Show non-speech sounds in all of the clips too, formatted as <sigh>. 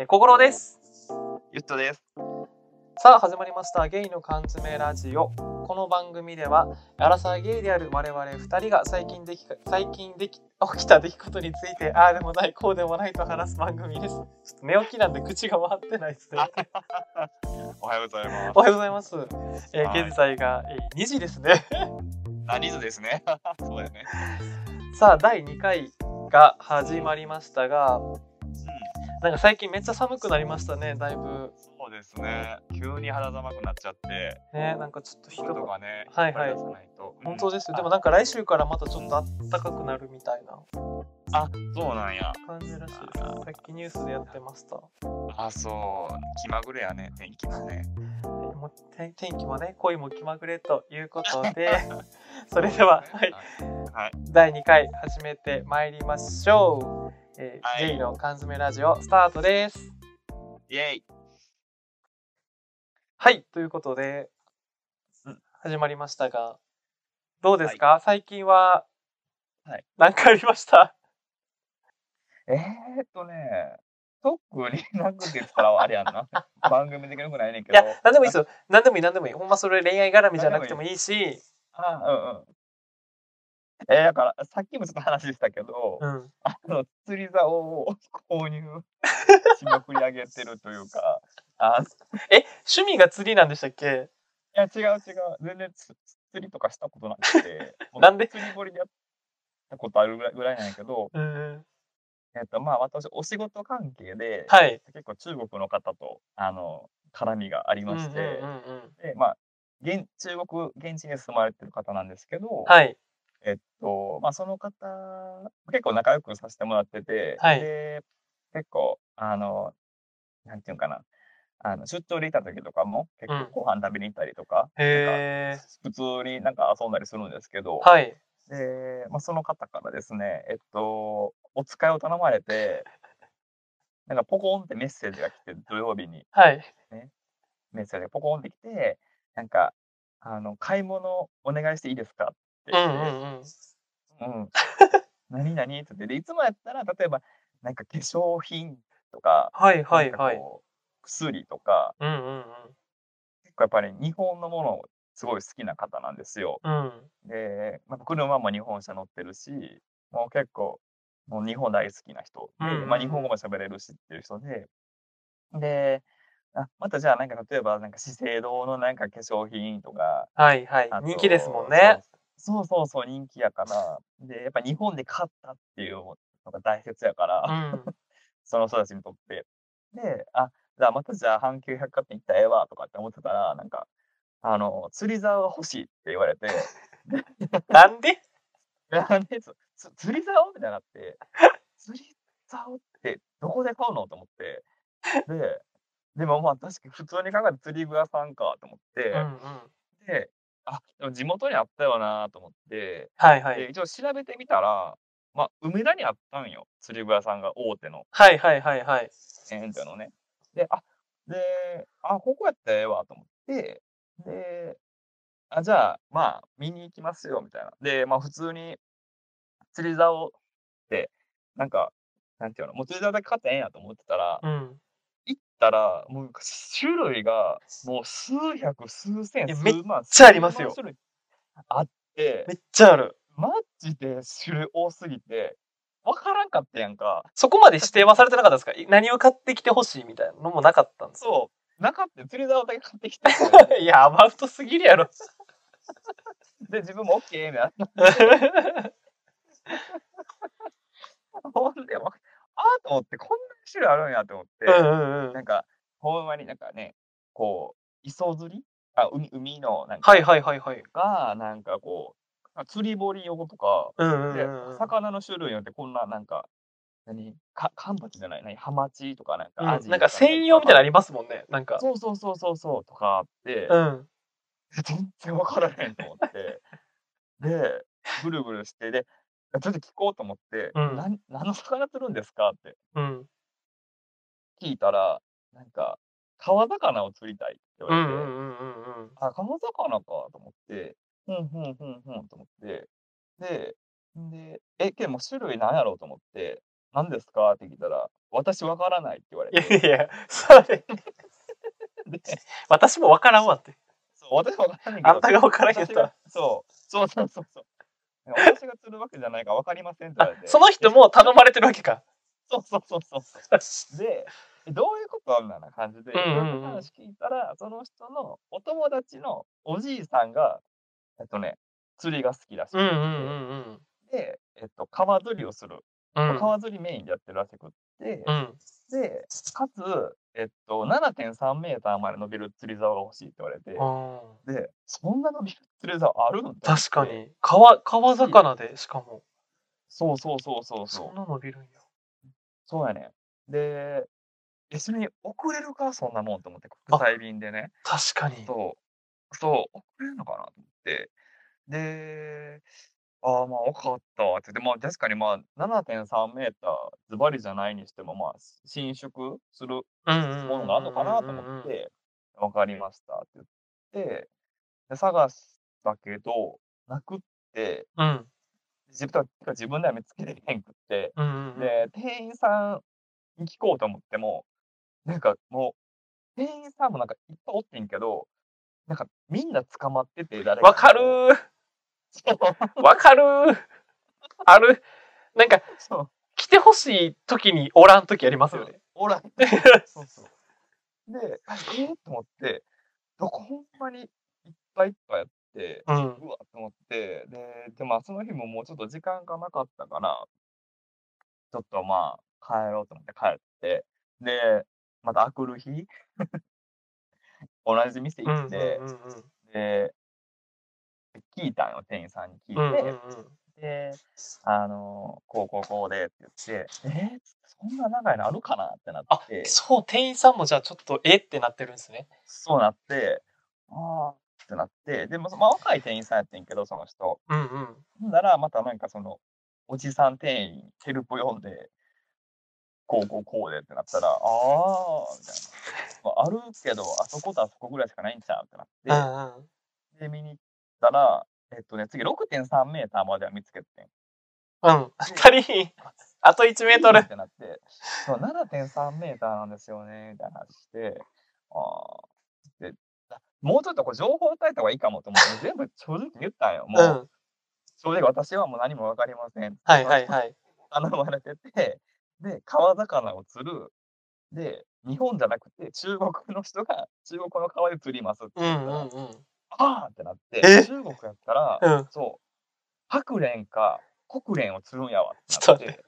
えー、心です。ゆっとです。さあ始まりましたゲイの缶詰ラジオこの番組ではアラサーゲイである我々2人が最近でき最近でき起きた出来事についてああでもないこうでもないと話す番組ですちょっと寝起きなんで口が回ってないですね <laughs> おはようございます。おはようございます、えーはい現在が、えー2時ですねあ、リズですね。<laughs> そうだよね。さあ第2回が始まりましたがうん。なんか最近めっちゃ寒くなりましたねだいぶ。そうですね。急に肌寒くなっちゃって、ねなんかちょっと人かね、はいはい。本当ですよ、うんでもなんか来週からまたちょっと暖かくなるみたいな。あ、そうなんや。感じらしいです。さっきニュースでやってました。あ、そう。気まぐれやね、天気もね。もう天天気もね恋も気まぐれということで。<laughs> それでは、はい、はい。第2回始めてまいりましょう、えーはい。ゲイの缶詰ラジオスタートです。イェイ。はいということでうん。始まりましたがどうですか、最近ははい。何かありました？えーっとね、特になくって言ったらあれやんな。<laughs> 番組できるくないねんけど。いや何でもいいですよ。何でもいい何でもいい。ほんまそれ恋愛絡みじゃなくてもいいし。あ、うんうん。えーだから、さっきもちょっと話したけど、うん。あの、釣り竿を購入しまくり上げてるというか、あえ趣味が釣りなんでしたっけ？いや、違う違う。全然つ釣りとかしたことなくて、なんで？釣り堀でやったことあるぐらいぐらいなんやけど、うんえっと、まあ私、お仕事関係で、はい。結構中国の方と、あの、絡みがありまして、で、まあ、現中国、現地に住まれてる方なんですけど、はいえっと、まあその方、結構仲良くさせてもらってて、はい。で、結構、あの、なんていうのかな、あの出張でいた時とかも結うん。構ご飯食べに行ったりとか、へえ。普通になんか遊んだりするんですけど、はい。で、まあ、その方からですね、えっと、お使いを頼まれて、<laughs> なんかポコンってメッセージが来て、土曜日に。はい。メッセージがポコンって来て、なんか、あの、買い物お願いしていいですかっって、うんうん。うん。何々って。で、いつもやったら、例えば、なんか化粧品とか、はいはいはい。薬とか、うんうん結構やっぱり日本のものすごい好きな方なんですよ。うん。うんで、まあ、車も日本車乗ってるし、もう結構、もう日本大好きな人で、うんうんうん。まあ日本語も喋れるしっていう人で、で、あまたじゃあなんか例えばなんか資生堂のなんか化粧品とか、はいはい。人気ですもんね。そうそうそう人気やから。で、やっぱ日本で買ったっていうのが大切やかうら、ん <laughs> その人たちにとって。で、あ、じゃあまたじゃあ阪急百貨店行ったらええわとかって思ってたら、なんか、あの、釣り竿が欲しいって言われて、<laughs> なんで？<laughs> なんで釣り竿みたいになって、釣り竿ってどこで買うのと思って。で、でもまあ確かに普通に考えて釣り具屋さんかと思って、うんうんで、あ、でも地元にあったよなと思って、はいはいで一応調べてみたら、まあ、梅田にあったんよ。釣り具屋さんが大手の、はいはいはいはいエンジョのね。で、あ、で、あ、ここやったらええわと思って、で、あ、じゃあ、まあ、見に行きますよ、みたいな。で、まあ、普通に、釣り竿って、なんか、なんていうの、もう釣り竿だけ買ってええんやと思ってたら、うんたら、もう種類が、もう数百、数千、数いやめっ万、ちゃありますよ数万種類あって、めっちゃあるマジで種類多すぎて、わからんかったやんか。そこまで指定はされてなかったですか？何を買ってきてほしいみたいなのもなかったんですそう。なかったよ釣り竿だけ買ってきて。<laughs> いやアバウトすぎるやろで、自分も OK みたいな。<laughs> ほんで、わと思って、こんな種類あるんやと思って、うんうんうん。なんか、ほんまになんかね、こう、磯釣り？あ、海、海の、なんか、はいはいはいはい。が、なんかこう、釣り堀用とか、うんうんうん、魚の種類によってこんな、なんか、何？か、カンパチじゃない、何？ハマチとか、なんか、アジうんなんか専用みたいなのありますもんねなんか。そうそうそうそうそう、とかあって、うん。全然分からへんと思って。で、ぐるぐるして、で、ちょっと聞こうと思って、うんなん <laughs> 何の魚釣るんですか？ってうん聞いたら、なんか、川魚を釣りたいって言うわれて、あ、川魚かと思って、ふんふんふんふんと思って、で、で、え、けどもう種類なんやろうと思って、何ですか？って聞いたら、私わからないって言われいやて。いや、それ、<laughs> で私もわからんわって。そう私わからないけど。あんたがわからんやったら私が。そう。そうそうそうそう。私が釣るわけじゃないからわかりませんって言われて。その人も頼まれてるわけか。そうそうそうそう。で、えどういうことみたいな感じで、いろんな話聞いたら、その人のお友達のおじいさんが、えっとね、釣りが好きらしくて、うんうんうんで、えっと、川釣りをする。川釣りメインでやってるらしくって、うん。で、かつ、えっと、7.3メーターまで伸びる釣り竿が欲しいって言われて、あで、そんな伸びる釣り竿あるんー確か。に。川、川魚で、しかも。そうそうそうそうそう。そんな伸びるんや。そうやね。で、え、それに送れるかそんなもんと思って、国際便でね。確かに。そう。そう、送れるのかなと思って。で、ああ、まあ、分かったわって言って、まあ、確かにまあ、7.3メーター、ズバリじゃないにしても、まあ、伸縮するうんうんうんうんうんうん。ものがあるのかなと思って、分かりましたって言って、で探したけど、なくって、うん。自分 <laughs> 自分では見つけれへんくって、うんうんうん。で、店員さんに聞こうと思っても、なんかもう、店員さんもなんかいっぱいおってんけど、なんかみんな捕まってて、誰わかるー。わかるー。ある。なんか、そう。来てほしい時におらん時ありますよね。おらん。<laughs> そうそう。で、あえー、と思って、どこほんまにいっぱいいっぱいやって、うん。うわっと思って、で、で、まあその日ももうちょっと時間がなかったから、ちょっとまあ帰ろうと思って帰って、で、また明くる日、<laughs> 同じ店行って。で、聞いたんよ、店員さんに聞いて、うんうんうん。で、あの、こうこうこうでって言って、えーそんな長いのあるかなってなっあて、、そう、店員さんもじゃあちょっとえってなってるんですね。そうなって、ああってなって、でも、まあ若い店員さんやってんけど、その人。うんうんなら、またなんかその、おじさん店員、ヘルプ読んで、こうこうこうでってなったら、ああみたいな。まあ、あるけど、あそことあそこぐらいしかないんちゃうってなって、うんうん。で、見に行ったら、えっとね、次6.3メーターまでは見つけてん。うん。足り。あと1メートルっ。てなって、そう7.3メーターなんですよね、みたいな話して、ああ。で、あもうちょっとこう情報を伝えた方がいいかもと思って、全部正直言ったんよ。もう、うん。正直私はもう何もわかりません。はいはいはい。頼まれてて、で、川魚を釣る。で、日本じゃなくて中国の人が中国の川で釣りますってう言ったら、んうんうん。ああってなって、え？中国やったら、うん。そう、白蓮か国蓮を釣るんやわってちょっと待なって、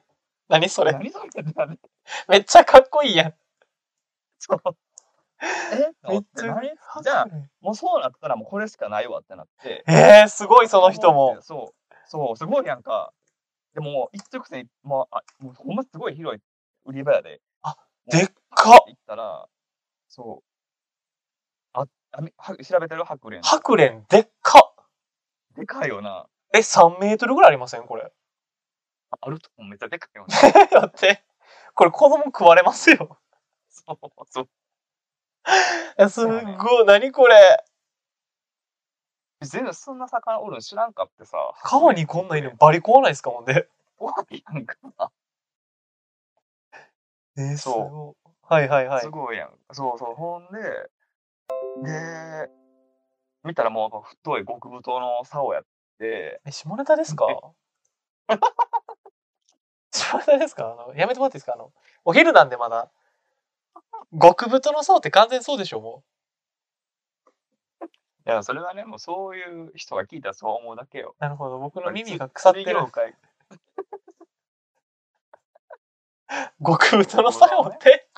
何それ？何それってなって、めっちゃかっこいいやん。そう。え？と思って何じゃあ、もうそうなったらもうこれしかないわってなって。えー、すごいその人も。そう。そう、すごいやんか。でも、一直線、まあ、あもうほんますごい広い売り場やで。あでっかっ行ったら、そう。あ、あみは調べてる？白蓮。白蓮でっかっでかいよな。え、3メートルぐらいありません？これ。あるとこめっちゃでかいよな。<laughs> だって、これ子供食われますよ。そう、そう。えすっごい、何これ？全然そんな魚おるの知らんかってさ。川にこんなんいるのバリ怖ないですかもんね。怖いやんか。えー、すそうごい。はいはいはいす。ごいやん。そうそう。ほんで、で、見たらもう太い極太の竿やって、え、下ネタですか？<laughs> 下ネタですか？あの、やめてもらっていいですか？あの、お昼なんでまだ。極太の層って完全そうでしょもいや、それはね、もうそういう人が聞いたらそう思うだけよ。う。なるほど。僕の耳が腐ってる <laughs> 極太の作用って？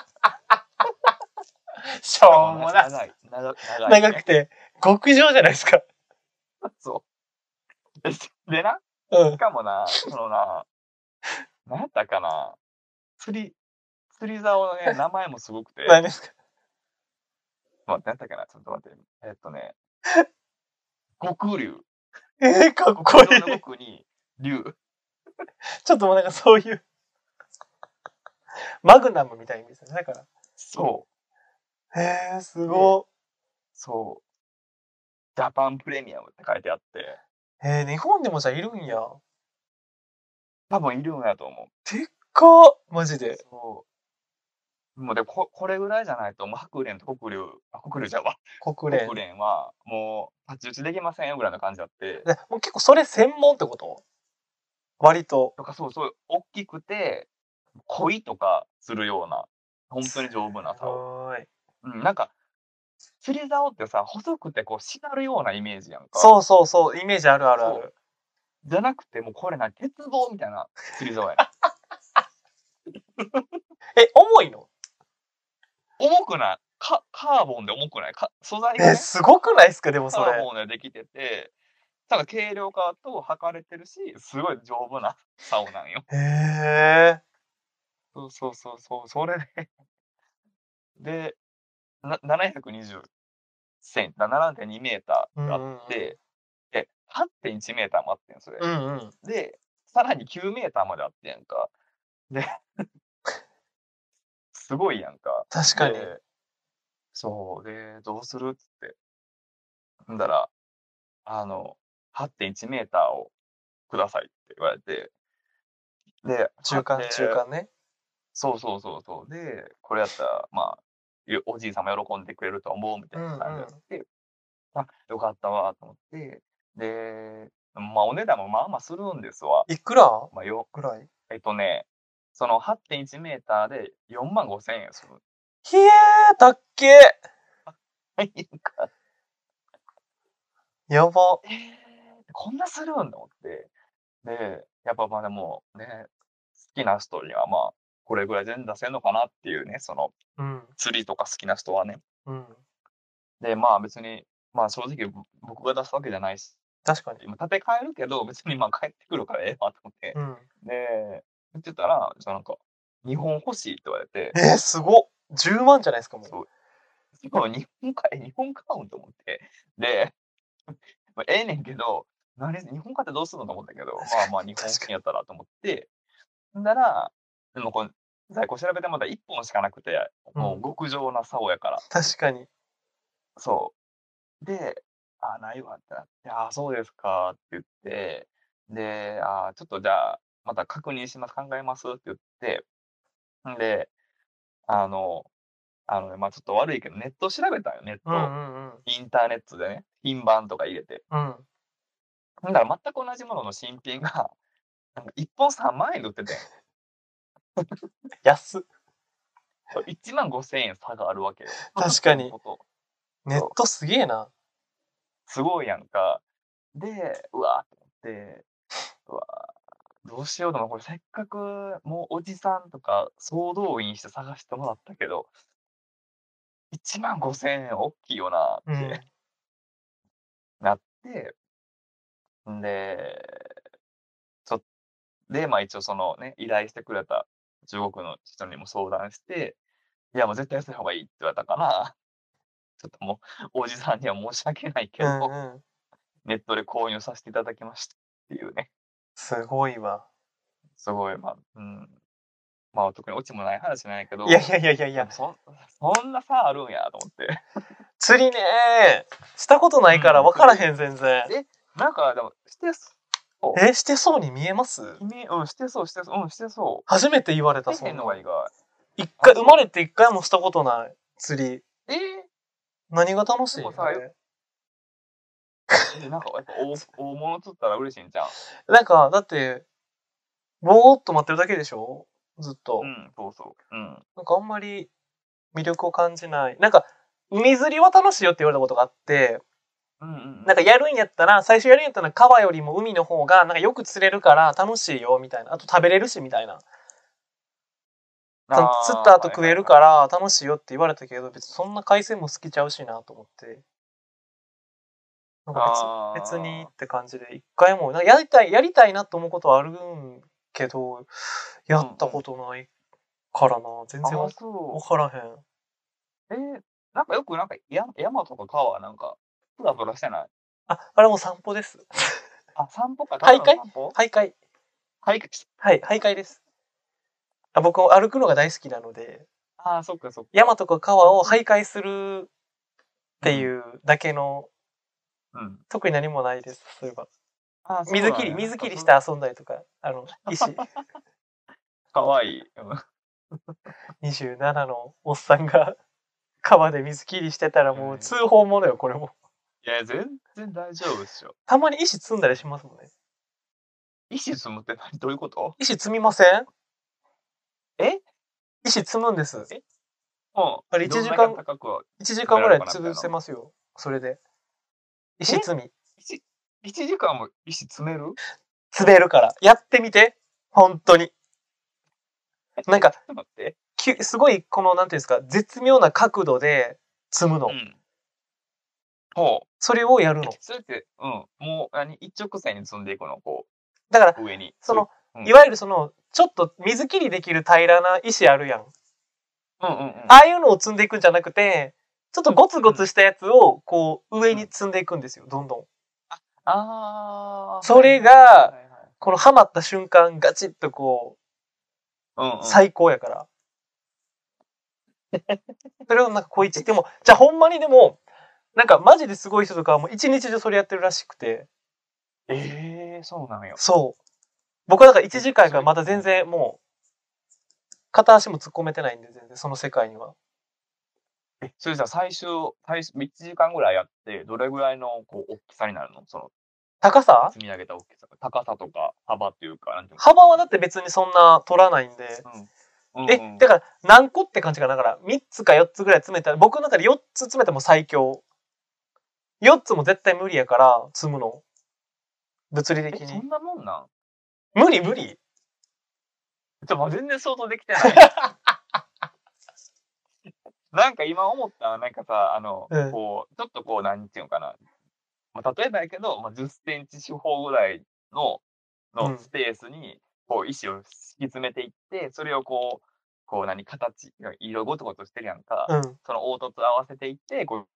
しょうもない。長い。長い。長い長くて、極上じゃないですか。そう。ででな、うんし。かもな、そのな、何やったかな、釣り、釣り竿のね、<laughs> 名前もすごくて、何ですか？まあ、何やったかな、ちょっと待って。えっとね、極竜。えー、かっこいい。極に竜。ちょっともうなんかそういう、マグナムみたいな意味ですよね。だから。そう。へえー、すごそう。ジャパンプレミアムって書いてあって、い。えー、日本でもじゃあいるんや。多分いるんやと思う。でっかマジで。そもうでこ、これぐらいじゃないと、もう白蓮と黒龍、あ、黒龍じゃうわ。国連黒蓮は、もう、太刀打ちできませんよぐらいの感じあって。でもう結構それ専門ってこと？割ととか、そうそう、大きくて、恋とかするような、本当に丈夫な竿。うん、なんか、釣り竿ってさ、細くてこう、しなるようなイメージやんか。そうそうそうイメージあるあるある。じゃなくて、もうこれな、鉄棒みたいな釣り竿やね <laughs> え重いの？重くない。カカーボンで重くない。か素材が、えね、すごくないですかでもそカーれボンでできてて、ただ軽量化と測れてるし、すごい丈夫な竿なんよ。へえ。そうそうそうそう、それで、で、な720センチ、7.2メーターがあって、で、8.1メーターもあってん、それ。うんうんで、さらに9メーターまであってんやんか。で、<laughs> すごいやんか。確かにでそう、で、どうするっつって。んだら、あの、8.1メーターをくださいって言われて、で、中間で中間ねそうそうそうそう。で、これやったら、まあ、よおじいさんも喜んでくれると思うみたいな感じで、あ、よかったわと思って、で、まあ、お値段もまあまあするんですわ。いくら？まあ、よ、ぐらい？えっとね、その8.1メーターで4万5千円する。ひえーたっ！けやば。えー、こんなするんと思って。で、やっぱまあでもね、好きな人にはまあ、これぐらい全然出せんのかなっていうね、そのうん。釣りとか好きな人はね。うん。で、まあ別に、まあ正直ぼ僕が出すわけじゃないし、確かに。今立て替えるけど、別にまあ帰ってくるからええわと思って。うん。で、言ってたら、じゃあなんか、日本欲しいって言われて、えー、すごっ。10万じゃないですかもう。そう。日本か、え日本買うんと思って。で、まあ、ええねんけど、何日本買ってどうするのと思ったけど、まあまあ日本確かに品やったらと思って、んだら、でもこれ、在庫調べてまた1本しかなくて、もう極上な竿やから。確かにそう。で、あ、ないわってなって、あ、そうですかって言って、で、あ、ちょっとじゃあ、また確認します、考えますって言って、んで、あの、あのね、まあちょっと悪いけど、ネット調べたよ、ネット。うんうんうんインターネットでね、品番とか入れて。うんだら全く同じものの新品が、なんか1本3万円で売ってて、<laughs> 安っ1万5千円差があるわけよ。<laughs> 確かにネットすげえなすごいやんか。で、うわーって思って、うわーどうしようと思う。これせっかくもうおじさんとか総動員して探してもらったけど、1万5千円大きいよなうんってなって、んで、ちょっで、まあ一応そのね、依頼してくれた中国の人にも相談して、いやもう絶対安い方がいいって言われたから、<laughs> ちょっともうおじさんには申し訳ないけうど、んうんネットで購入させていただきましたっていうね。すごいわすごい、まあ、うん。まあ特にオチもない話じゃないけど、いやいやいやいやいやそんそんな差あるんやと思って。釣りねしたことないから分からへん全然なんかでも、して。えしてそうに見えます？君、うん、してそう、してそう、うん、してそう。初めて言われたしてへんそんなのが意外。一回生まれて一回もしたことない釣りえ？ー何が楽しい？でもさあれえなんかやっぱ大大物釣ったら嬉しいんじゃん。なんかだってぼーっと待ってるだけでしょ？ずっと、うん、そうそう。うん。なんかあんまり魅力を感じないなんか海釣りは楽しいよって言われたことがあって。なんかやるんやったら最初やるんやったら川よりも海の方がなんかよく釣れるから楽しいよみたいな。あと食べれるしみたいな。釣った後食えるから楽しいよって言われたけど別にそんな海鮮も好きちゃうしなと思って。なんか別別にって感じで一回もなんかやりたいやりたいなと思うことはあるんけどやったことないからな。全然わからへん。う。えーなんかよくなんか山山とか川なんか、プラプラしてない？ああれも散歩です。あ、散歩か。徘徊？徘徊。徘徊。しはい徘徊です。あ僕歩くのが大好きなので。ああ、そっかそっか。山とか川を徘徊するっていうだけのうん。特に何もないですそういえば。あーそう水切り水切りして遊んだりとかあの <laughs> 石。かわいい。うん。27のおっさんが川で水切りしてたらもう通報ものよ、これも。いや、全然大丈夫っしょ。<laughs> たまに石積んだりしますもんね。石積むって何？どういうこと？石積みません？え？石積むんです。うん。あれ一時間どんだけ高くは1時間ぐらい潰せますよ。それで。石積み。一一時間も石詰める？滑るから。やってみて。本当に。なんかちょっと待って。きゅすごい、この、なんていうんですか、絶妙な角度で積むの。うん。ほう。それをやるの。それって、うん。もう、何？一直線に積んでいくの、こだから、う、上に。その、うんいわゆるその、ちょっと水切りできる平らな石あるやん。うんうんうん。ああいうのを積んでいくんじゃなくて、ちょっとゴツゴツしたやつを、こう、上に積んでいくんですよ、どんどん。あーそれがはいはいはいこのハマった瞬間、ガチッとこうんうんう、最高やから。<laughs> それをなんかこう一でも、じゃあほんまにでも、なんかマジですごい人とかはもう一日中それやってるらしくて、ええそうなんよ。そう。僕はだから1時間からまだ全然もう、片足も突っ込めてないんで、全然その世界には。え、それじゃ最終、最初、1時間ぐらいやって、どれぐらいの、こう、大きさになるの？その、高さ？積み上げた大きさ。高さとか、幅っていうか、なんていうの？幅はだって別にそんな取らないんで。うん。え、うんだから何個って感じかなだから3つか4つぐらい詰めたら、僕の中で4つ詰めても最強。4つも絶対無理やから、積むの。物理的え、そに。んなもんなん？無理無理ちょ、もう全然想像できてない。<laughs> なんか今思った？なんかさ、あの、うんこう、ちょっとこう、なんていうのかな。まあ、例えばやけど、まあ、10センチ四方ぐらいの、うんのスペースに、こう、石を敷き詰めていって、それをこう、こう何、形、色ごとごとしてるやんか。うん。その凹凸合わせていって、こう、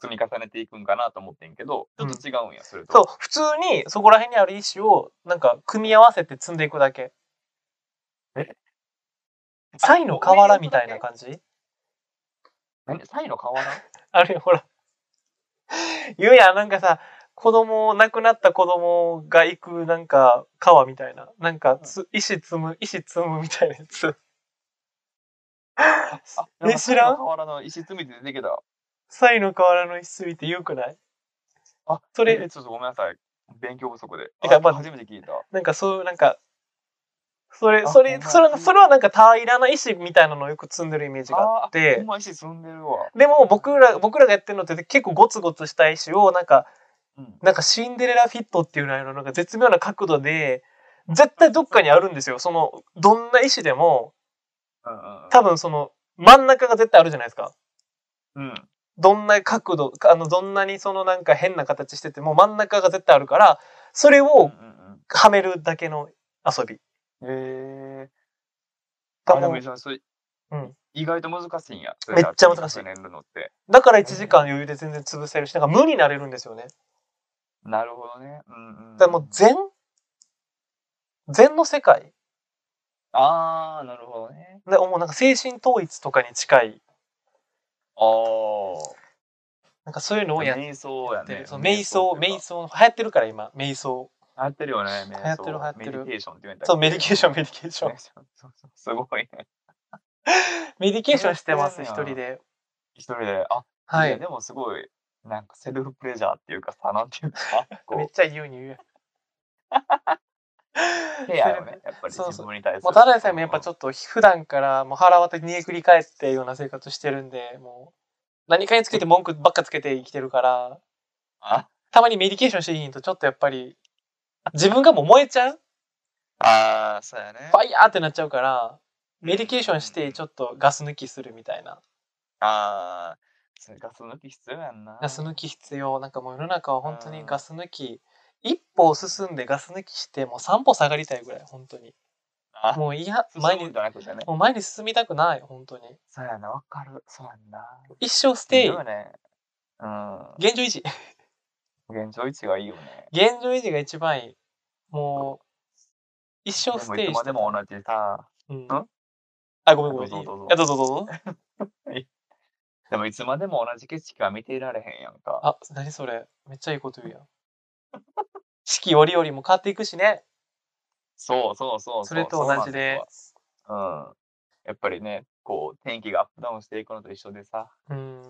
積み重ねていくんかなと思ってんけど、ちょっと違うんや、それと。そう、普通にそこら辺にある石を、なんか組み合わせて積んでいくだけ。え？サイの河原みたいな感じ？何？サイの瓦？<laughs> あるよ、ほら。言うやん、なんかさ、子供、亡くなった子供が行くなんか川みたいな。なんかつ、石積む、石積むみたいなやつ。あ、え知らん？瓦の石積みって出てきた。サイの河原の石積みって言うくない？あ、それえちょっとごめんなさい。勉強不足で。てかまああ初めて聞いた。なんかそうなんか、それ、あそれ、それ、それはなんか平らな石みたいなのをよく積んでるイメージがあっほてん、ま石積んでるわ。でも僕ら、僕らがやってるのって結構ゴツゴツした石をなんか、うん。なんかシンデレラフィットっていうののなんか絶妙な角度で、絶対どっかにあるんですよ。その、どんな石でも、多分その、真ん中が絶対あるじゃないですか。うん。どんな角度、あの、どんなにそのなんか変な形してても真ん中が絶対あるから、それうんをうんはめるだけの遊び。うん。へえ。だあ、でもそれそれうん意外と難しいんや。めっちゃ難しい。だから1時間余裕で全然潰せるし、なんか無になれるんですよね。なるほどね。うんうん。もう禅？禅の世界ああ、なるほどね。でもうなんか精神統一とかに近い、ああ。なんかそういうのをやっ瞑想やね。その瞑想、瞑想、流行ってるから今、瞑想。流行ってるよね、瞑想。流行ってる流行ってる meditation って言うんだっけ？そう、 medication、medication。<laughs> そうそうすごいね。 medication してます、一人で。一人で、あ、はい。やでもすごい、なんかセルフプレジャーっていうかさ、なんていうか、<laughs> めっちゃ言うに言う。ケアよね、やっぱりそうそう自分に対する。もう、ただでさえもやっぱちょっと普段からもう腹渡に煮えくり返ってような生活してるんで、もう、何かにつけて文句ばっかつけて生きてるから、あ？たまにメディケーションしていいとちょっとやっぱり、自分がもう燃えちゃう？あー、そうやねフ。ァイヤーってなっちゃうから、メディケーションしてちょっとガス抜きするみたいな。あー、それガス抜き必要やんな。ガス抜き必要。なんかもう世の中は本当にガス抜き、一歩進んでガス抜きして、もう三歩下がりたいぐらい、本当に。あ、もういや、前にね。もう前に進みたくない、本当に。そうやな、わかる。そうやんな。一生ステイね。うん。現状維持。現状維持がいいよね。現状維持が一番いい。もう、一生スでもいつまテイしてたでも同じさ、うんん？あ、ごめんごめん。どうぞどうぞどうぞどうぞ。<laughs> でもいつまでも同じ景色は見ていられへんやんか。あ、何それ。めっちゃいいこと言うやん。四季折々も変わっていくしね。そうそうそううそれと同じで。そうなん。やっぱりね、こう、天気がアップダウンしていくのと一緒でさ、うん。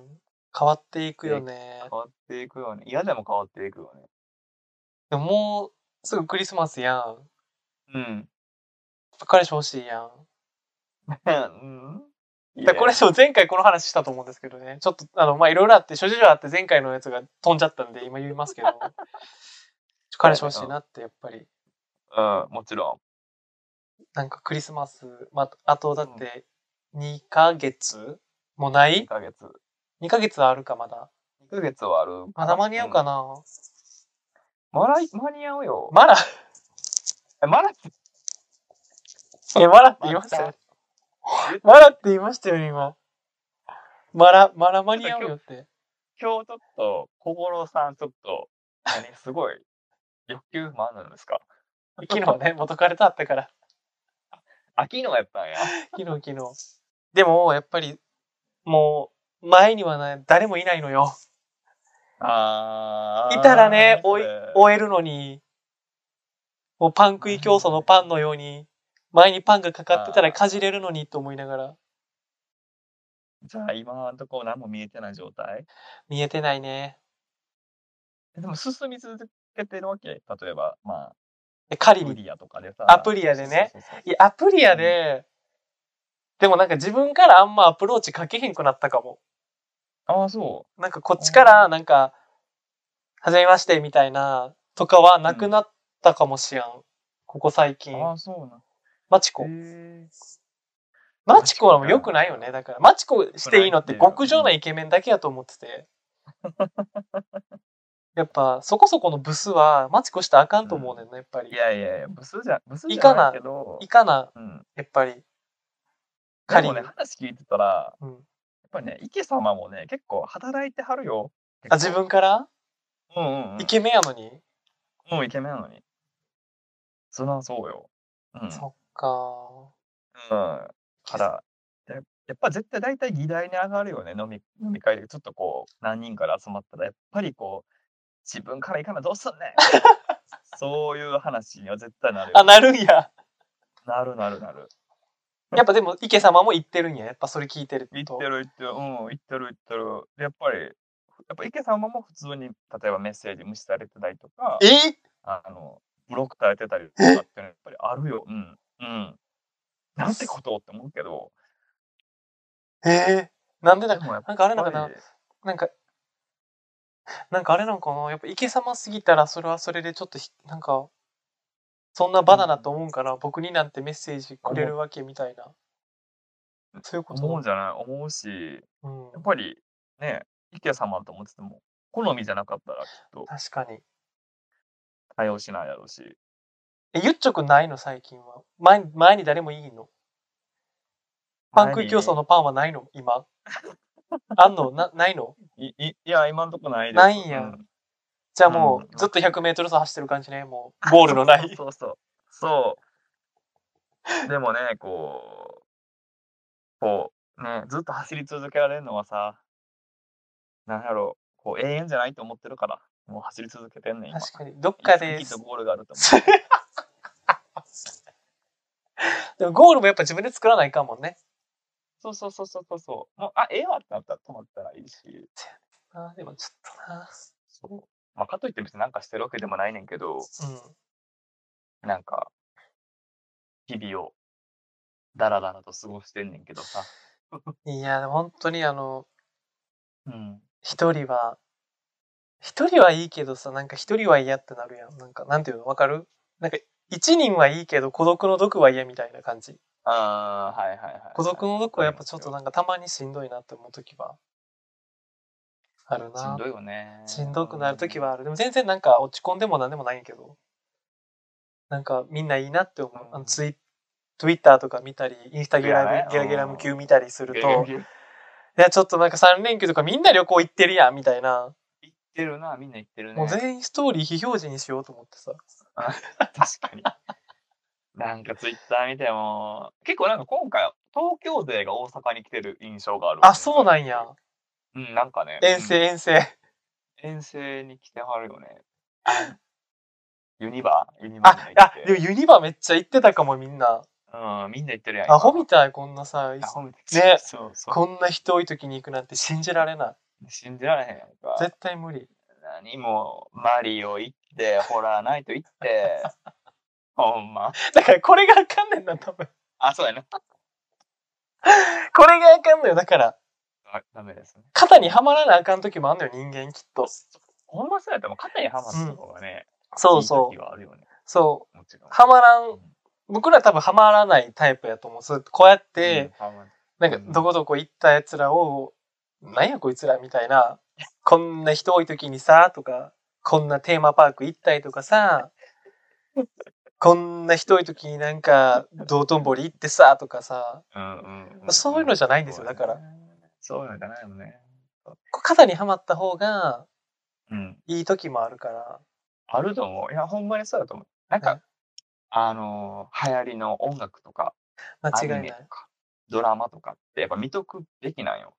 変わっていくよね。変わっていくよね。嫌でも変わっていくよね。でももうすぐクリスマスやん。うん。彼氏欲しいやん。うん。いだこれ前回この話したと思うんですけどね。ちょっと、あの、まあ、いろいろあって、諸事情あって前回のやつが飛んじゃったんで、今言いますけど。彼氏欲しいなって、やっぱり。うん、もちろなんかクリスマス、まあ、あとだって、2ヶ月？もなん。2いヶ月。?2 ヶ月はあるか、まだ。2ヶ月はある。まだ間に合うかな？な、まだ間に合うよ。まだ、えまだえ、まだって言いましたよ。<laughs> まだって言いましたよ、今。まだ、まだ間に合うよって。今日ちょっと、小五郎さん、ちょっと、何、すごい、欲求不満なんですか？昨日ね、元彼と会ったから。秋のやったんや。昨日、昨日。でも、やっぱり、もう、前にはね、誰もいないのよ。あー。いたらね、追い追えるのに、もうパン食い競争のパンのように、前にパンがかかってたらかじれるのにと思いながら、じゃあ、今のところ何も見えてない状態？見えてないね。えでも進み続けてるわけ例えば、まあ、で仮に。アプリアとかでさ。アプリアでねそうそうそういや、アプリアで、でもなんか自分からあんまアプローチかけへんくなったかも。ああ、そなんかこっちから、なんか、はじめましてみたいな、とかはなくなったかもしやん。ここ最う。近。ああ、そうなん。マチコ。マチコはもう良くないよね。だから、マチコしていいのって極上なイケメンだけやと思ってて。<laughs> やっぱ、そこそこのブスは、マチコしたらあかんと思うねんな、やっぱりい。やいやいや、ブスじゃ、ブスじゃないけど、いかな、うん。やっぱり。で仮にもね、。話聞いてたら、うん、やっぱりね、池様もね、結構働いてはるよ。あ、自分から？うんうん、うん。イケメンやのに、もうイケメンなのに。そりゃそうよ。うん。そっかうん。から、ややっぱ絶対大体議題に上がるよね。飲み飲み会でちょっとこう、何人から集まったら、やっぱりこう、自分から行かなどうすんねん <laughs> そういう話には絶対なるよ。あ、なるんや。なるなるなる。やっぱでも、池様も言ってるんや。やっぱそれ聞いてると。言ってる言ってる、うん、言ってる言ってる。やっぱり、やっぱ池様も普通に、例えばメッセージ無視されてたりとか、え？あの、ブロックされてたりとかっていうのはやっぱりあるよ。うん。うん。なんてことって思うけど、えー、なんでだ？でもやっなんかあれなんかな？なんか、<laughs> なんかあれなんかなやっぱ池様すぎたらそれはそれでちょっとひなんか、そんなバナナと思うんかな、僕になんてメッセージくれるわけみたいな。そういうこと？思うんじゃない？思うし、うんやっぱりね、池様と思ってても、好みじゃなかったらきっと確かに。対応しないやろうし。え、ゆっちょくんないの？最近は。前に、前に誰もいいの？パン食い競争のパンはないの？今？<laughs> あんの？な、ないの？いいいや、今んとこないです。ないんやうんじゃあもうずっと100メートル走走ってる感じね。もう、ゴールのない。そうそうそう。でもね、こう、こう、ね、ずっと走り続けられるのはさ、なんやろう、こう、永遠じゃないと思ってるから、もう走り続けてんねん、今。確かに。どっかできっとゴールがあると思 <laughs> でもゴールもやっぱ自分で作らないかんもんね。う。そうそうそうそうそうそう。もう、あ、ええわってなったら止まったらいいし。あでもちょっとな。そう。まあ、かといって別になんかしてるわけでもないねんけど、うん。なんか、日々を、だらだらと過ごしてんねんけどさ。<laughs> いや、本当にあの、うん。一人は、一人はいいけどさ、なんか一人は嫌ってなるやん。なんか、なんていうのわかる？なんか、一人はいいけど孤独の毒は嫌みたいな感じ。ああ、はいはいはい。孤独の毒はやっぱちょっとななんかたまにしんどいなって思うときは、あるな。しんどいよね。しんどくなるときはある。でも全然なんか落ち込んでもなんでもないんやけど、なんかみんないいなって思う。あのツイツイッターとか見たり、インスタグラム、いやねゲラゲラム級見たりすうん。ると、いやちょっとなんか3連休とかみんな旅行行ってるやんみたいな。てるな、みんな言ってるね。もう全員ストーリー非表示にしようと思ってさ。確かに。なんかツイッター見ても、結構なんか今回、東京勢が大阪に来てる印象がある。あ、そうなんや。。うん、なんかね。遠征遠征。うん遠征に来てはるよね。あユニバユニバああでもユニバめっちゃ行ってたかもみんな。ううん、みんな言ってるやん。アホみたい、こんなさ、アホみたねい。そうそう。こんな人多い時に行くなんて信じられない。信じられへんやんか。絶対無理。何も、マリオ行って、ホラーナイト行って、ほんま。だからこれがあかんねんな、多分。あ、そうやな。これがあかんのよ。だから、あダメですね。肩にはまらなあかん時もあんのよ、人間きっと。ほんまそうやったら、肩にはまった方がね、そうそいいう時。はあるよね。そう。もちろん。はまらうんん、僕ら多分はまらないタイプやと思う。そうこうやって、うんはまるなんか、どこどこ行った奴らを、なんやこいつらみたいな、こんな人多い時にさ、とか、こんなテーマパーク行ったりとかさ、こんな人多い時になんか、道頓堀行ってさ、とかさ、うんうんうんそういうのじゃないんですよだから。そういうのじゃないよね。肩にはまった方がうん。いい時もあるから。あると思う。いや、ほんまにそうだと思う。なんか、はいあのー流行りの音楽とか、間違いないアニメと。か、ドラマとかってやっぱ見とくべきなんよ。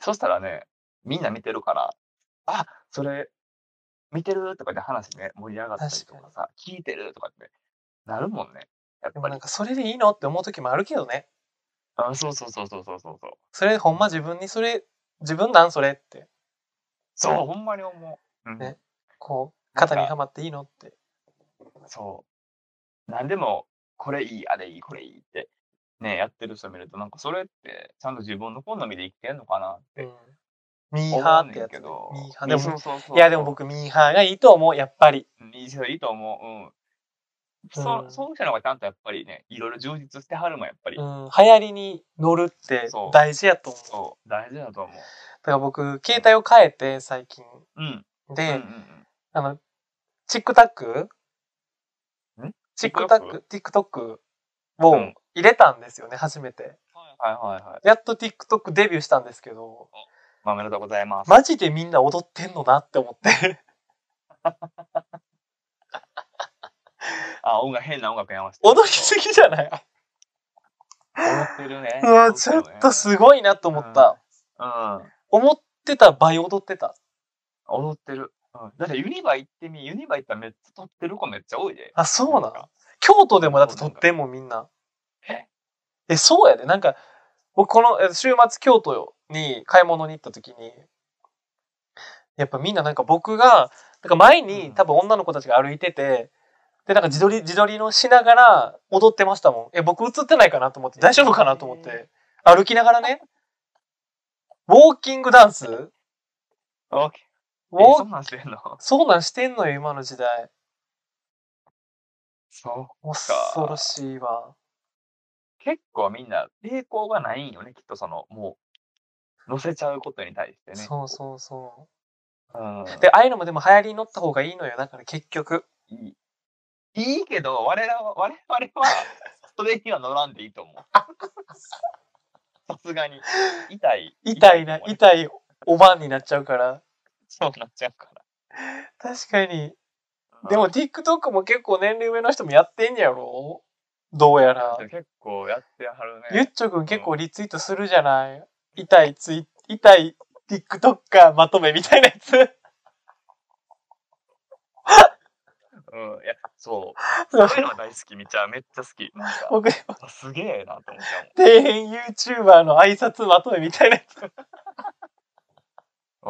そしたらね、みんな見てるから、あ、それ、見てる？とかで話ね、盛り上がったりとかさ、聞いてる？とかってなるもんね。やっぱりなん。かそれでいいのって思う時もあるけどね。あそうそうそうそうそうそうそう。それほんま自分にそれ、自分なんそれって、そう、ほんまに思う。うん、ねこう、肩にはまっていいのって。そう。なんでも、これいい、あれいい、これいいって、ね、やってる人見ると、なんかそれって、ちゃんと自分の好みで生きてんのかなってうん。ミーハーってやつ。ミーハー。でも、そうそうそういやでも僕ミーハーがいいと思う、やっぱり。うんいいいいと思う。うん。うそんそういう人の方がちゃんとやっぱりね、いろいろ充実してはるもん、やっぱり。うん、流行りに乗るって大事やと思う。そう、大事だと思う。だから僕、携帯を変えて最近。うん。で、うんうんうんあの、チックタック？ん？チックタック ?TikTok をうん入れたんですよね、初めて。はいはいはい。やっと TikTok デビューしたんですけど、まあ、おめでとうございます。マジでみんな踊ってんのなって思って。<laughs> あ、音楽、変な音楽やまして。踊りすぎじゃない？踊ってるね。うわ、ちょっとすごいなと思った。うん。思ってた倍踊ってた。踊ってる。うん、だってユニバ行ってみ、ユニバ行ったらめっちゃ撮ってる子めっちゃ多いで。あ、そうなの？京都でもだって撮ってんもん、みんな。え？え、そうやで。なんか、僕このえ週末京都に買い物に行った時に、やっぱみんななんか僕が、なんか前に多分女の子たちが歩いてて、で、なんか自撮り、自撮りのしながら踊ってましたもん。え、僕映ってないかなと思って、大丈夫かなと思って、歩きながらね、ウォーキングダンス？ウー。えそォーんなんしてんの？そうなんしてんのよ、今の時代。そう。恐ろしいわ。結構みんな抵抗がないんよね、きっとその、もう、乗せちゃうことに対してね。そうそうそう。うん。で、ああいうのもでも流行りに乗った方がいいのよ。だから結局。いい。いいけど、我々は、我々は、<laughs> それには乗らんでいいと思う。さすがに。痛い。痛いな、痛いおばんになっちゃうから。そうなっちゃうから。確かに。でも TikTok も結構年齢上の人もやってんやろ？どうやら。結構やってはるね。ゆっちょくん結構リツイートするじゃない？痛いツイ、痛い TikToker まとめみたいなやつ。うん。いや、そう。<laughs> そういうのが大好き、めっちゃ、めっちゃ好き。なんか、僕、あすげえなと思っちゃう底辺 YouTuber の挨拶まとめみたいなやつ。<laughs>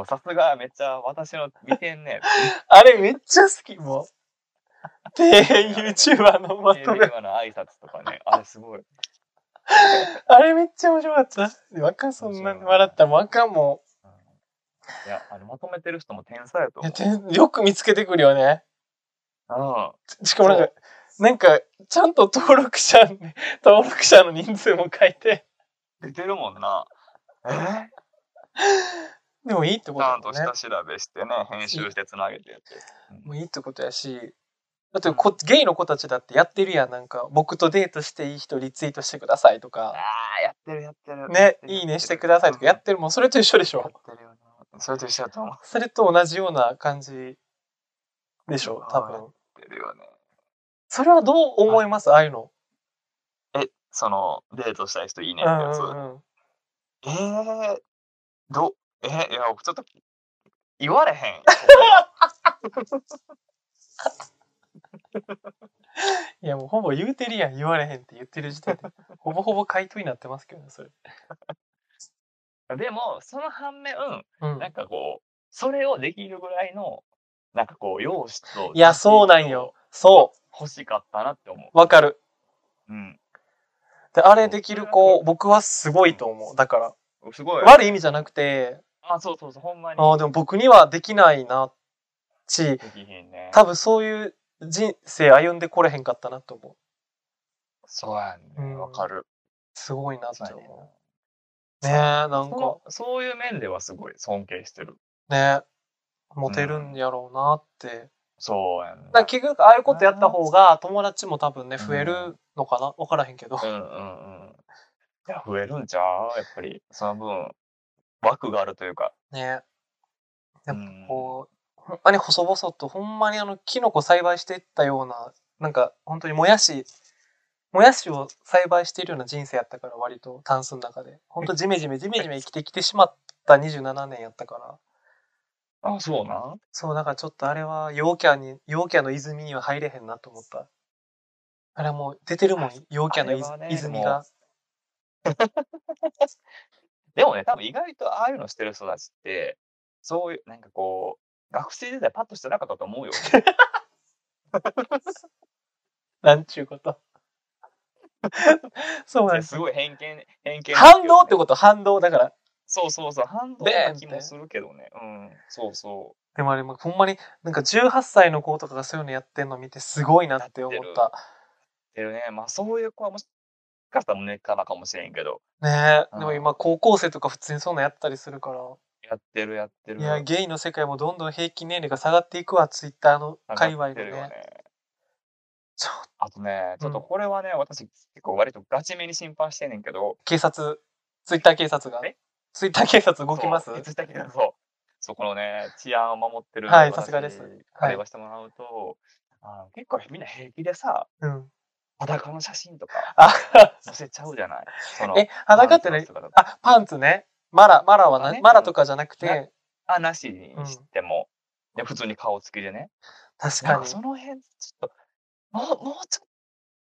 さすが、めっちゃ私の見てんね。<laughs> あれめっちゃ好き、もう。<laughs> 底辺 YouTuber のまとめ。今の挨拶とかね、あれすごい。あれめっちゃ面白かった。わかん、そんなに笑ったらもうあかんもうんいや、あの、まとめてる人も天才やと思よく見つけてくるよね。うん。しかもなんか、なんか、ちゃんと登録者、<laughs> 登録者の人数も書いて、出てるもんな。え？でもいいってことちゃんと下。調べしてね、編集してつなげてやって。もういいってことやし、だってこゲイの子たちだってやってるやん。なんか、僕とデートしていい人リツイートしてくださいとか、ああ、やってるやってる。ね、いいねしてくださいとかやってるもん。それと一緒でしやっょ。てるよな。それと一緒だと思それと同じような感じでしょ、多あ分。ってるよね。それはどう思います？ああいうの。え、その、デートしたい人いいねうんってやつ？うんうん。えー、ど、えいや、ちょっと、言われへん。<laughs> いやもうほぼ言うてるやん言われへんって言ってる時点でほぼほぼ回答になってますけどねそれ <laughs> でも、その反面、うんなんかこう、それをできるぐらいの、なんかこう、容姿と、いやそうなんよ。そ欲しかったなって思うわかるう。うん。であれできる子僕はすごいと思うだからすごい。悪い意味じゃなくてあ、そうそうそう、ほんまに。あーでも僕にはできないなしできひんね。多分そういう人生歩んでこれへんかったなと思う。そうやん。ね。うん。わかる。すごいなって思う。ねえなんか。そういう面ではすごい尊敬してる。ねモテるんやろうなって、そうやん。だから結局ああいうことやった方が友達も多分ね増えるのかな？分からへんけど、うんうんうん。いや、増えるんちゃう？やっぱり、その分、枠があるというか。ねやっぱうん。こうほんまに細々とほんまにあのキノコ栽培していったようななんか本当にもやしもやしを栽培しているような人生やったから割とタンスの中で。本当ジメジメジメジメ生きてきてしまった27年やったから。あ、そうなん？そうだからちょっとあれは陽キャに陽キャの泉には入れへんなと思った。あれはもう出てるもん陽キャのね泉が。<laughs> でもね、多分意外とああいうのしてる人たちって、そういう、なんかこう、学生時代パッとしてなかったと思うよ。<laughs> なんちゅうこと。<laughs> そうなんです。すごい偏見、偏見。反動ってこと？反動だから。そうそうそう、反動でな気もするけどね。うん、そうそでもあれもほんまになんか18歳の子とかがそういうのやってんの見てすごいなって思った。う。でね、まあそういう子はもしかしたら根っからかもしれんけど、ねえ。うん。でも今高校生とか普通にそんなんやったりするからやってるやってる。いやゲイの世界もどんどん平均年齢が下がっていくわツイッターの界隈の上がってるよね。ちょあとね、ちょっとうん。これはね、私結構割とガチめに心配してんねんけど、警察ツイッター警察が。え？ツイッター警察動きます？そういつだけどそう。そう、このね、治安を守ってる。はい私さすがです。あれはしてもらうと、あの結構みんな平気でさ、うん。裸の写真とかあ載せちゃうじゃない？え裸ってねあパンツねマラマラはなねマラとかじゃなくて。ねあ、なしにしても、で普通に顔つきでね。確かに。かその辺、ちょっと、もう、もうちょっと、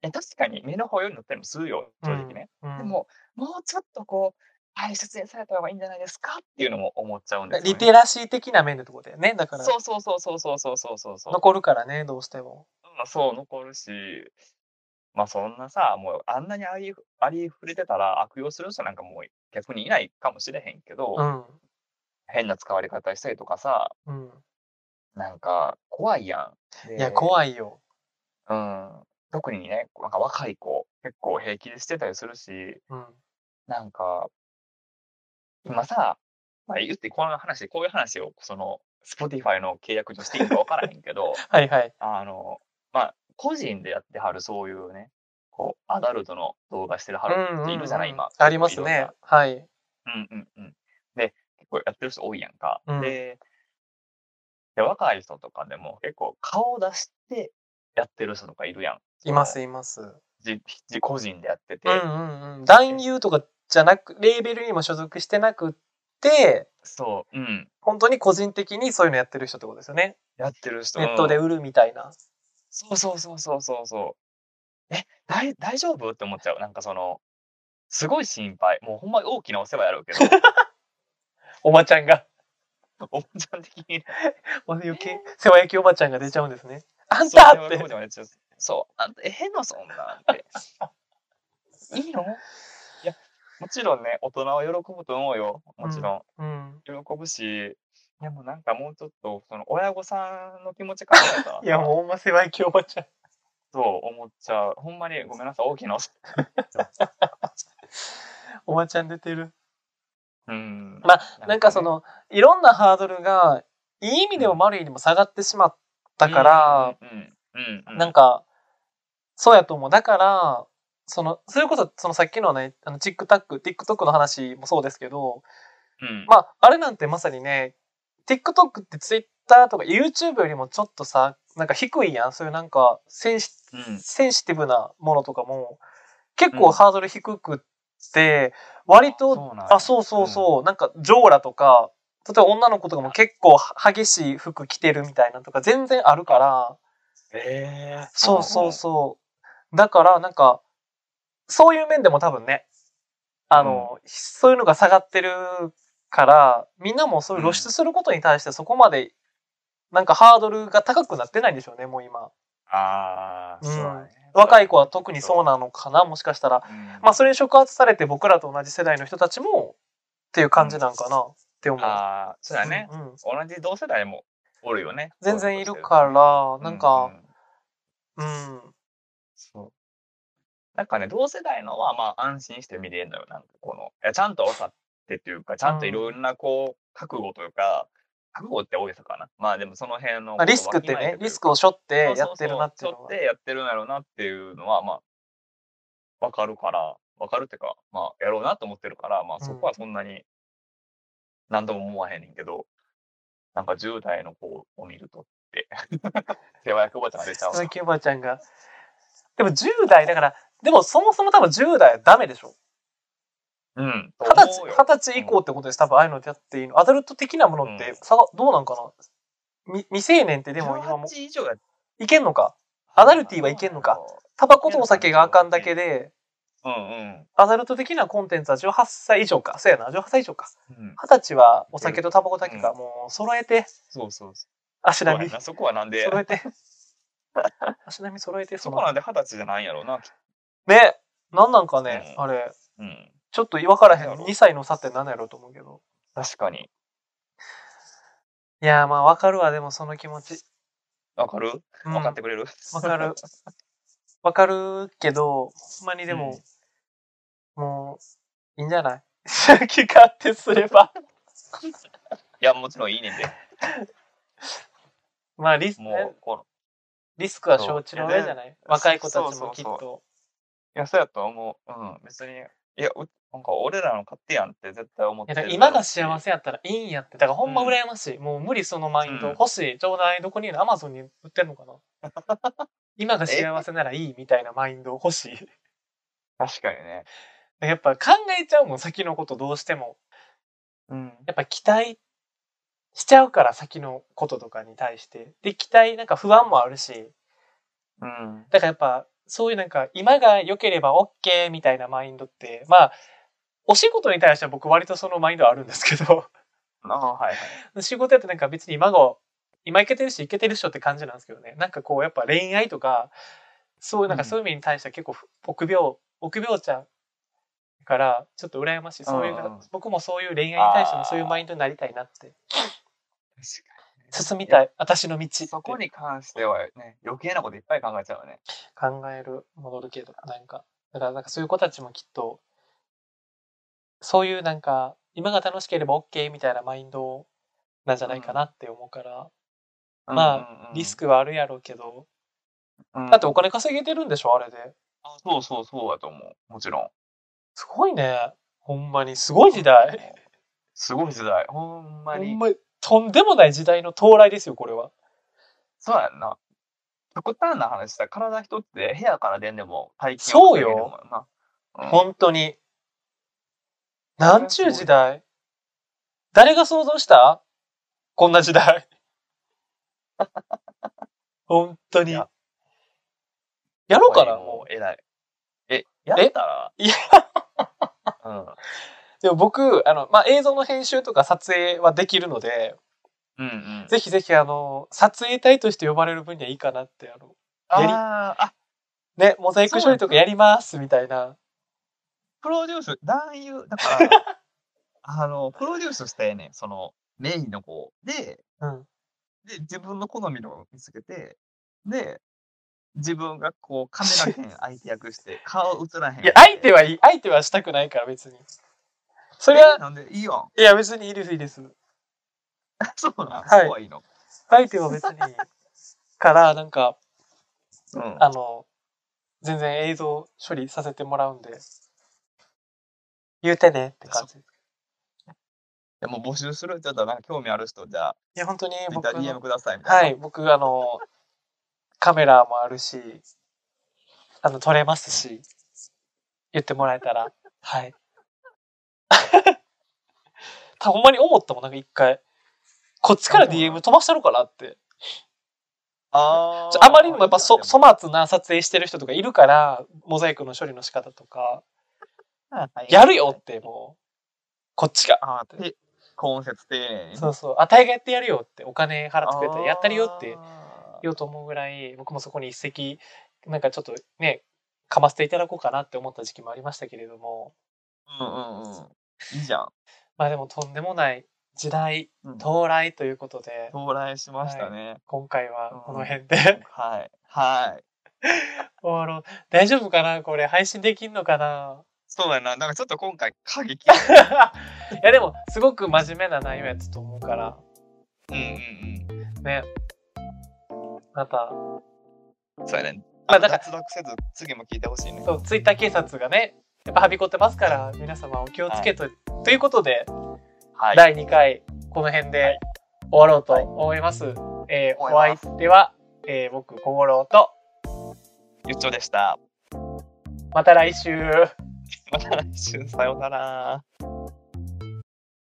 え確かに目の保養になったりもするよ、正直ね。うんでも、もうちょっとこう、大切にされた方がいいんじゃないですかっていうのも思っちゃうんですよ、ね。リテラシー的な面でってことだよねだから。そうそうそうそうそうそうそうそうそう。残るからねどうしても。うんそう、残るし、まあそんなさ、もうあんなにありありふれてたら悪用する人なんかもう逆にいないかもしれへんけど、うん変な使われ方したりとかさ、うんなんか怖いやん。いやい。怖いようん。特にね、なんか若い子、結構平気でしてたりするし、うんなんか、今さ、まあ言ってこの話、こういう話を、その、Spotify の契約上していいか分からへんけど、はいはいあの、まあ、個人でやってはるそういうね、こう、アダルトの動画してるはる人いるじゃない、今。ありますねな。はい。うんうんうん。で、結構やってる人多いやんか。うんでで、若い人とかでも結構顔を出してやってる人とかいるやん。いますいます。うん自自個人でやってて。うんうん。男優とかじゃなく、レーベルにも所属してなくって、そう、うん。本当に個人的にそういうのやってる人ってことですよね。やってる人。ネットでうん売るみたいな。そうそうそうそうそうそう。え、大大丈夫？って思っちゃう。なんかその、すごい心配。もうほんまに大きなお世話やろうけど、<laughs> おばちゃんが、<laughs> おばちゃん的に <laughs> 余計、世話焼きおばちゃんが出ちゃうんですね。あんたってそう、あんた、え、変なそんなんって。いいの？いや、もちろんね、大人は喜ぶと思うよ。もちろん。うん。喜ぶし、でもなんかもうちょっと、その親御さんの気持ち考えたらさ <laughs> いや、もうほんま世話焼きおばちゃん。そう思っちゃう。ほんまにごめんなさい、大きなお世おばちゃん出てる。うん。まあ、なんかそね、の、いろんなハードルが、いい意味でも悪い意味でも下がってしまったから。なんか、そうやと思う。だから、その、それこそ、そのさっきのね、あの、TikTok、TikTok の話もそうですけど、うん、まあ、あれなんてまさにね、TikTok って Twitter とか YouTube よりもちょっとさ、なんか低いやん。そういうなんか、センシ、うん。センシティブなものとかも、結うん。構ハードル低くって、割と、そうなんや。あ、そうそうそう、なんか、ジョーラとか、例えば女の子とかも結構激しい服着てるみたいなのとか全然あるから、ええ。そうそうそう。だから、なんか、そういう面でも多分ね、あの、そういうのが下がってるから、みんなもそういう露出することに対してそこまで、なんかハードルが高くなってないんでしょうね、もう今。ああ、うんそうだね。若い子は特にそうなのかな、もしかしたら。うんまあ、それに触発されて僕らと同じ世代の人たちも、っていう感じなんかなって思う。ああ、そうだね。うんうん同じ同世代もおるよね。全然いるから、なんうか、んうん。そう。なんかね、同世代のはまあ安心して見れるのよ。なんかこの、いやちゃんと分かってっていうか、ちゃんといろんなこう、覚悟というか、覚悟って大げさかな。まあでもその辺のまあ、リスクってね、リスクを背負ってやってるなっていうのは。背負ってやってるんやろうなっていうのは、まあ、わかるから、わかるっていうか、まあ、やろうなと思ってるから、まあそこはそんなに何とも思わへんねんけど、なんか10代の子を見るとって、手早くおばちゃんが出ちゃうおばちゃんが。でも10代だから、でもそもそも多分10代はダメでしょ？うん。二十歳、歳以降ってことです。多分ああいうのやっていいの。アダルト的なものって、うんさがどうなんかな？み未成年ってでも今も18以上やいけんのか？アダルティはいけんのか？タバコとお酒があかんだけで、うんうん。アダルト的なコンテンツは18歳以上か。そうやな、18歳以上か。うん、二十歳はお酒とタバコだけか。もう揃えて、そうそうそう。足並みそこはなんで、揃えて。<laughs> 足並み揃えて、そこなんで二十歳じゃないんやろうな。ね、なんなんかね、うんあれ。うん。ちょっと分からへん。なんやろ2歳の差って何やろうと思うけど。確かに。いやーまあ分かるわ、でもその気持ち。わかる？うん分かってくれる、わかる。わかるけど、ほんまにでも、もう、いいんじゃない？好き勝手すれば。いや、もちろんいいねんで。<laughs> まあリス、もねう、この、リスクは承知の上じゃない？若い子たちもきっそうそうと。いや、そうやと思う。うん、別に。いや、うなんか俺らの勝手やんって絶対思ってる今がせ。幸せやったらいいんやって。だからほんまうん羨ましい。もう無理そのマインド。うん欲しい。ちょうだい。どこにいるのアマゾンに売ってんのかな <laughs> 今が幸せならいいみたいなマインド欲しい。確かにね。やっぱ考えちゃうもん、先のことどうしても。うん。やっぱ期待しちゃうから、先のこととかに対して。で、期待、なんか不安もあるし。うん。だからやっぱ、そういうなんか、今が良ければ OK みたいなマインドって、まあ、お仕事に対しては僕割とそのマインドはあるんですけど、ああ、はいはい。仕事やってなんか別に今が、今いけてるし、いけてるっしょって感じなんですけどね。なんかこう、やっぱ恋愛とか、そういうなんかうんそういう意味に対しては結構臆病、臆病ちゃんから、ちょっと羨ましい。そういう僕もそういう恋愛に対してもそういうマインドになりたいなって。確か進みたい。私の道。そこに関してはね、余計なこといっぱい考えちゃうよね。考える、戻るけど、なんか。だからなんかそういう子たちもきっと、そういうなんか、今が楽しければ OK みたいなマインドなんじゃないかなって思うから、まあ、リスク。クはあるやろうけど、うんだってお金稼げてるんでしょ、あれで。あそうそうそうだと思う。もちろん。すごいね。ほんまに、すごい時代。すごい時代。ほんまに。ほんまに、とんでもない時代の到来ですよ、これは。そうやんな。極端な話した体一つで部屋から出んでも大金そうよ。うん本当に。なんちゅう時代？誰が想像した？こんな時代。<laughs> 本当に。いややろうかな、もう偉い。え、やったら？いや、<laughs> うん。う。でも僕、あの、まあ、映像の編集とか撮影はできるので、うんうん。ぜひぜひ、あの、撮影隊として呼ばれる分にはいいかなって、あの、やりあ、ね、モザイク処理とかやります、みたいな。プロデュース、男優、だから、<laughs> あの、プロデュースしたいねんその、メインの子で、うん。で、自分の好みのを見つけて、で、自分がこう、カメラ兼 <laughs> 相手役して、顔映らへん。いや、相手はいい、相手はしたくないから、別に。それは、なんで、いいやん。いや、別にいいです、いいです。そうなん、はいそうはいいの？相手は別にから、なんか、うん。あの、全然映像処理させてもらうんで、言うてねって感じ。いでも募集するちょっとなんか興味ある人、じゃあ、や、本当に Twitter 僕 DM の、くださいみたいな。はい、僕、あの、カメラもあるし、あの、撮れますし、言ってもらえたら、はい。た <laughs> ほんまに思ったもん、なんか一回。こっちから DM 飛ばしたのかなって。あちょあまりにもやっぱそそ粗末な撮影してる人とかいるからモザイクの処理の仕方とかはいやるよってもう。こっちが。あーて根節丁寧に。そうそう。あたいがやってやるよってお金払ってくれたらやったるよって言おうと思うぐらい僕もそこに一石なんかちょっとねかませていただこうかなって思った時期もありましたけれども。うんうんうん。いいじゃん。<laughs> まあでもとんでもない時代うん。到来ということで。到来しましたね。今回はうん。この辺で。はい。はい。<laughs> 終わろう。大丈夫かな？これ配信できんのかな？そうやな。なんかちょっと今回過激。<laughs> いやでもすごく真面目な内容やったと思うからうんうんねまたうん。そうやね。まあだから脱落せず次も聞いてほしいね。そうツイッター警察がねやっぱはびこってますから皆様お気をつけと、ということで、はい。第2回この辺で終わろうと思います、えーお相手は、えー僕小五郎とゆっちょでした。また来週また来週さようなら。